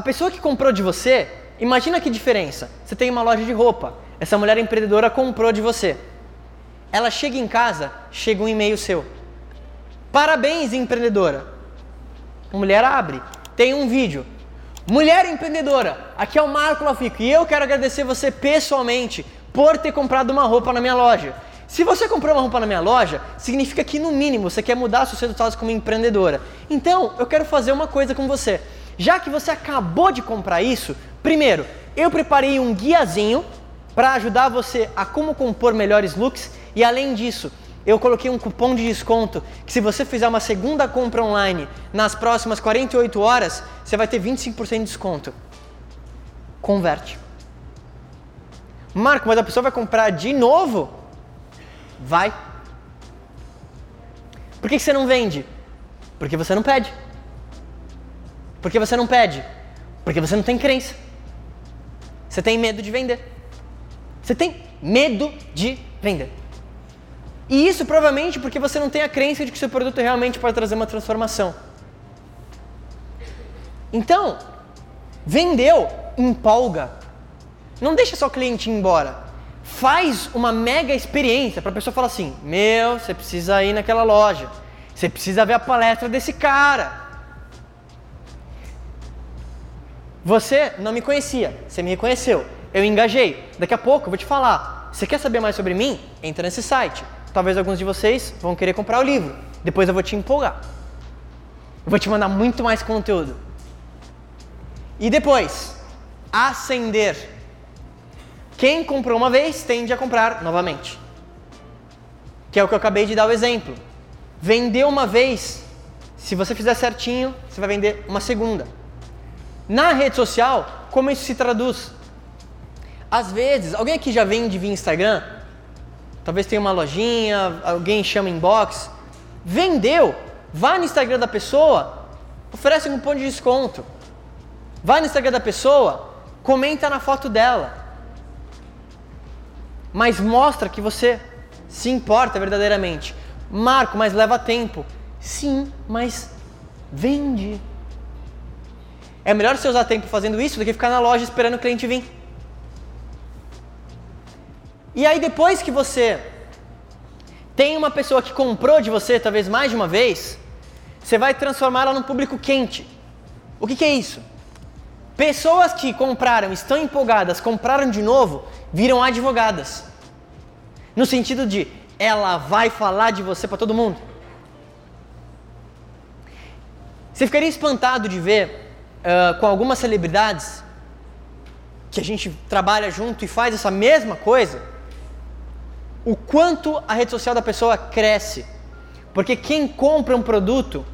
A pessoa que comprou de você, imagina que diferença. Você tem uma loja de roupa. Essa mulher empreendedora comprou de você. Ela chega em casa, chega um e-mail seu. Parabéns, empreendedora. A mulher abre, tem um vídeo. Mulher empreendedora, aqui é o Marco Lafico e eu quero agradecer você pessoalmente por ter comprado uma roupa na minha loja. Se você comprou uma roupa na minha loja, significa que no mínimo você quer mudar seus resultados como empreendedora. Então, eu quero fazer uma coisa com você. Já que você acabou de comprar isso, primeiro, eu preparei um guiazinho para ajudar você a como compor melhores looks e além disso, eu coloquei um cupom de desconto que se você fizer uma segunda compra online nas próximas 48 horas, você vai ter 25% de desconto. Converte. Marco, mas a pessoa vai comprar de novo? Vai. Por que você não vende? Porque você não pede. Por que você não pede? Porque você não tem crença. Você tem medo de vender. Você tem medo de vender. E isso provavelmente porque você não tem a crença de que seu produto realmente pode trazer uma transformação. Então, vendeu, empolga. Não deixa só o cliente ir embora. Faz uma mega experiência para a pessoa falar assim: Meu, você precisa ir naquela loja. Você precisa ver a palestra desse cara. Você não me conhecia, você me reconheceu. Eu engajei. Daqui a pouco eu vou te falar. Você quer saber mais sobre mim? Entra nesse site talvez alguns de vocês vão querer comprar o livro. Depois eu vou te empolgar. Eu vou te mandar muito mais conteúdo. E depois, acender. Quem comprou uma vez tende a comprar novamente. Que é o que eu acabei de dar o exemplo. Vendeu uma vez, se você fizer certinho, você vai vender uma segunda. Na rede social, como isso se traduz? Às vezes, alguém aqui já vende via Instagram? talvez tenha uma lojinha, alguém chama inbox. Vendeu, vá no Instagram da pessoa, oferece um cupom de desconto. Vai no Instagram da pessoa, comenta na foto dela. Mas mostra que você se importa verdadeiramente. Marco, mas leva tempo. Sim, mas vende. É melhor você usar tempo fazendo isso do que ficar na loja esperando o cliente vir. E aí depois que você tem uma pessoa que comprou de você, talvez mais de uma vez, você vai transformá-la num público quente. O que, que, é isso? Pessoas que compraram, estão empolgadas, compraram de novo, viram advogadas. No sentido de ela vai falar de você para todo mundo. Você ficaria espantado de ver uh, com algumas celebridades que a gente trabalha junto e faz essa mesma coisa o quanto a rede social da pessoa cresce. Porque quem compra um produto,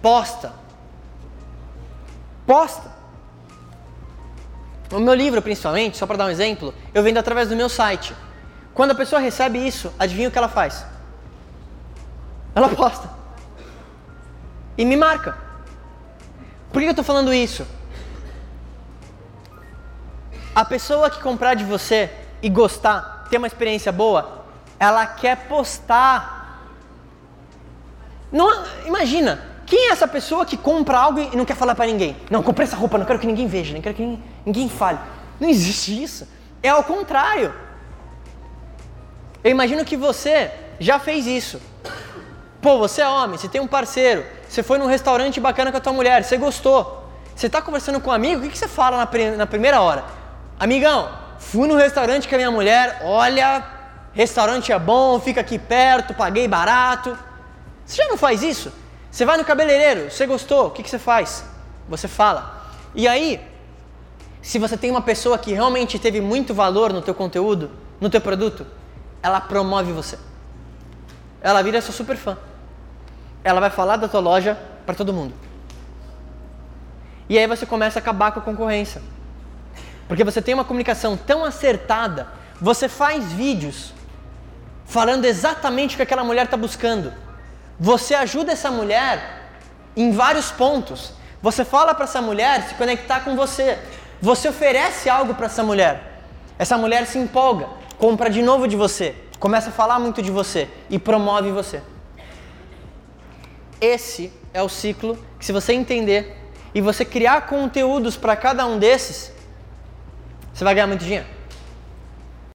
posta. Posta. O meu livro, principalmente, só para dar um exemplo, eu vendo através do meu site. Quando a pessoa recebe isso, adivinha o que ela faz? Ela posta. E me marca. Por que eu estou falando isso? A pessoa que comprar de você e gostar ter uma experiência boa, ela quer postar. Não, imagina, quem é essa pessoa que compra algo e não quer falar para ninguém? Não, comprei essa roupa, não quero que ninguém veja, não quero que ninguém, ninguém fale. Não existe isso. É ao contrário. Eu imagino que você já fez isso. Pô, você é homem, você tem um parceiro, você foi num restaurante bacana com a tua mulher, você gostou. Você está conversando com um amigo, o que, você fala na, na primeira hora? Amigão, Fui no restaurante com a minha mulher, olha, restaurante é bom, fica aqui perto, paguei barato. Você já não faz isso? Você vai no cabeleireiro, você gostou, o que, que você faz? Você fala. E aí, se você tem uma pessoa que realmente teve muito valor no teu conteúdo, no teu produto, ela promove você. Ela vira sua super fã. Ela vai falar da tua loja para todo mundo. E aí você começa a acabar com a concorrência. Porque você tem uma comunicação tão acertada, você faz vídeos falando exatamente o que aquela mulher está buscando. Você ajuda essa mulher em vários pontos. Você fala para essa mulher se conectar com você. Você oferece algo para essa mulher. Essa mulher se empolga, compra de novo de você, começa a falar muito de você e promove você. Esse é o ciclo que, se você entender, e você criar conteúdos para cada um desses, você vai ganhar muito dinheiro.